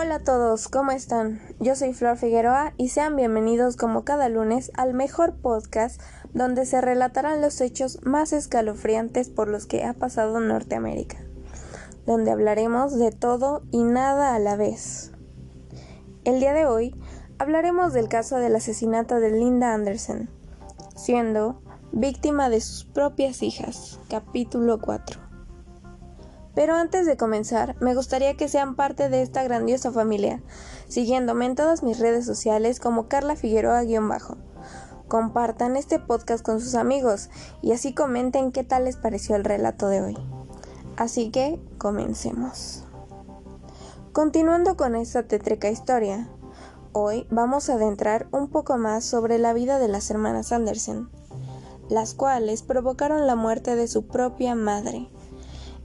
Hola a todos, ¿cómo están? Yo soy Flor Figueroa y sean bienvenidos como cada lunes al mejor podcast donde se relatarán los hechos más escalofriantes por los que ha pasado Norteamérica, donde hablaremos de todo y nada a la vez. El día de hoy hablaremos del caso del asesinato de Linda Anderson, siendo víctima de sus propias hijas, capítulo 4. Pero antes de comenzar, me gustaría que sean parte de esta grandiosa familia, siguiéndome en todas mis redes sociales como Carla Figueroa-bajo. Compartan este podcast con sus amigos y así comenten qué tal les pareció el relato de hoy. Así que comencemos. Continuando con esta tétrica historia, hoy vamos a adentrar un poco más sobre la vida de las hermanas Anderson, las cuales provocaron la muerte de su propia madre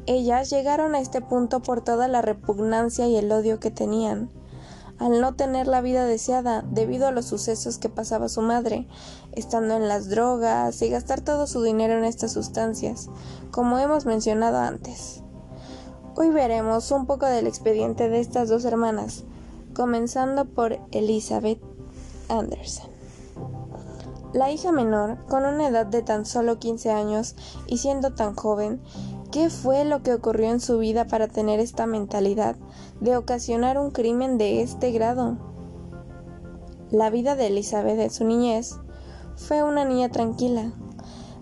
ellas llegaron a este punto por toda la repugnancia y el odio que tenían, al no tener la vida deseada debido a los sucesos que pasaba su madre, estando en las drogas y gastar todo su dinero en estas sustancias, como hemos mencionado antes. Hoy veremos un poco del expediente de estas dos hermanas, comenzando por Elizabeth Anderson. La hija menor, con una edad de tan solo 15 años y siendo tan joven, ¿Qué fue lo que ocurrió en su vida para tener esta mentalidad de ocasionar un crimen de este grado? La vida de Elizabeth de su niñez fue una niña tranquila,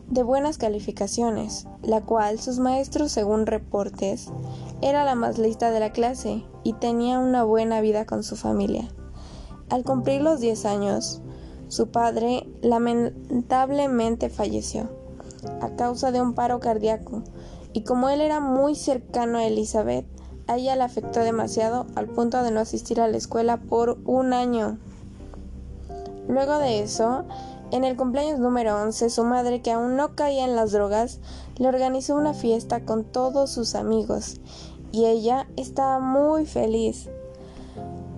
de buenas calificaciones, la cual sus maestros, según reportes, era la más lista de la clase y tenía una buena vida con su familia. Al cumplir los 10 años, su padre lamentablemente falleció a causa de un paro cardíaco y como él era muy cercano a Elizabeth, a ella le afectó demasiado al punto de no asistir a la escuela por un año. Luego de eso, en el cumpleaños número 11, su madre, que aún no caía en las drogas, le organizó una fiesta con todos sus amigos y ella estaba muy feliz.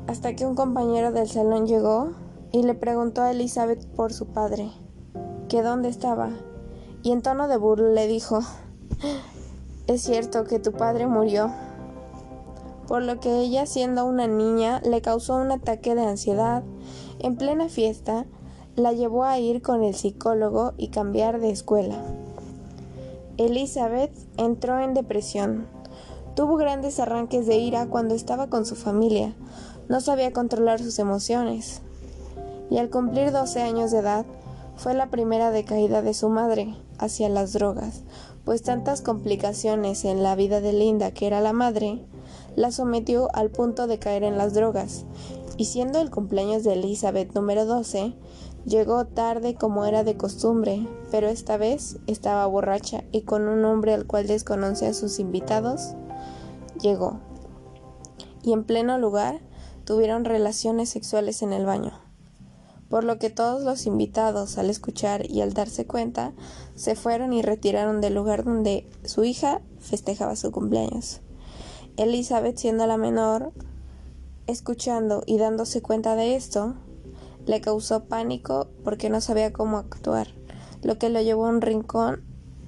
Hasta que un compañero del salón llegó y le preguntó a Elizabeth por su padre, que dónde estaba, y en tono de burla le dijo, es cierto que tu padre murió, por lo que ella, siendo una niña, le causó un ataque de ansiedad. En plena fiesta, la llevó a ir con el psicólogo y cambiar de escuela. Elizabeth entró en depresión. Tuvo grandes arranques de ira cuando estaba con su familia. No sabía controlar sus emociones. Y al cumplir 12 años de edad, fue la primera decaída de su madre hacia las drogas, pues tantas complicaciones en la vida de Linda, que era la madre, la sometió al punto de caer en las drogas, y siendo el cumpleaños de Elizabeth número 12, llegó tarde como era de costumbre, pero esta vez estaba borracha y con un hombre al cual desconoce a sus invitados, llegó. Y en pleno lugar tuvieron relaciones sexuales en el baño por lo que todos los invitados, al escuchar y al darse cuenta, se fueron y retiraron del lugar donde su hija festejaba su cumpleaños. Elizabeth, siendo la menor, escuchando y dándose cuenta de esto, le causó pánico porque no sabía cómo actuar, lo que lo llevó a un rincón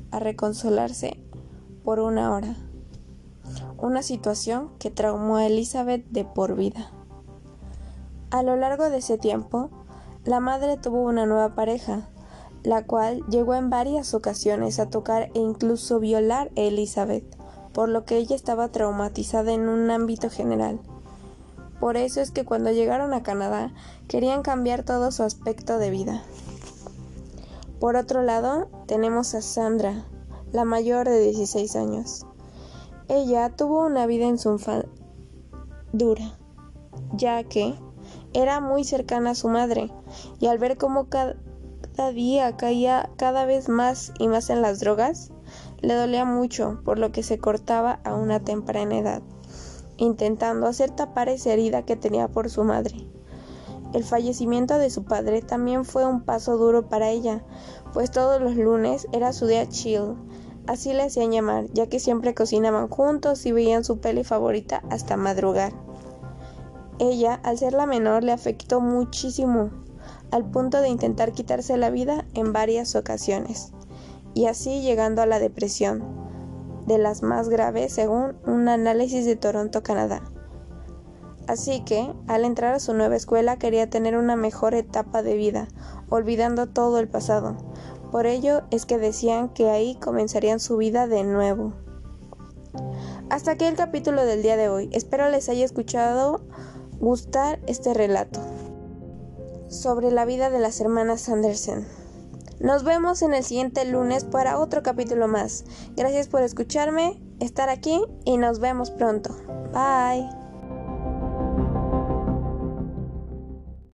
a reconsolarse por una hora. Una situación que traumó a Elizabeth de por vida. A lo largo de ese tiempo, la madre tuvo una nueva pareja, la cual llegó en varias ocasiones a tocar e incluso violar a Elizabeth, por lo que ella estaba traumatizada en un ámbito general. Por eso es que cuando llegaron a Canadá querían cambiar todo su aspecto de vida. Por otro lado, tenemos a Sandra, la mayor de 16 años. Ella tuvo una vida en su dura, ya que era muy cercana a su madre, y al ver cómo cada día caía cada vez más y más en las drogas, le dolía mucho, por lo que se cortaba a una temprana edad, intentando hacer tapar esa herida que tenía por su madre. El fallecimiento de su padre también fue un paso duro para ella, pues todos los lunes era su día chill, así le hacían llamar, ya que siempre cocinaban juntos y veían su peli favorita hasta madrugar. Ella, al ser la menor, le afectó muchísimo, al punto de intentar quitarse la vida en varias ocasiones, y así llegando a la depresión, de las más graves según un análisis de Toronto, Canadá. Así que, al entrar a su nueva escuela, quería tener una mejor etapa de vida, olvidando todo el pasado. Por ello es que decían que ahí comenzarían su vida de nuevo. Hasta aquí el capítulo del día de hoy. Espero les haya escuchado gustar este relato sobre la vida de las hermanas Sanderson. Nos vemos en el siguiente lunes para otro capítulo más. Gracias por escucharme, estar aquí y nos vemos pronto. Bye.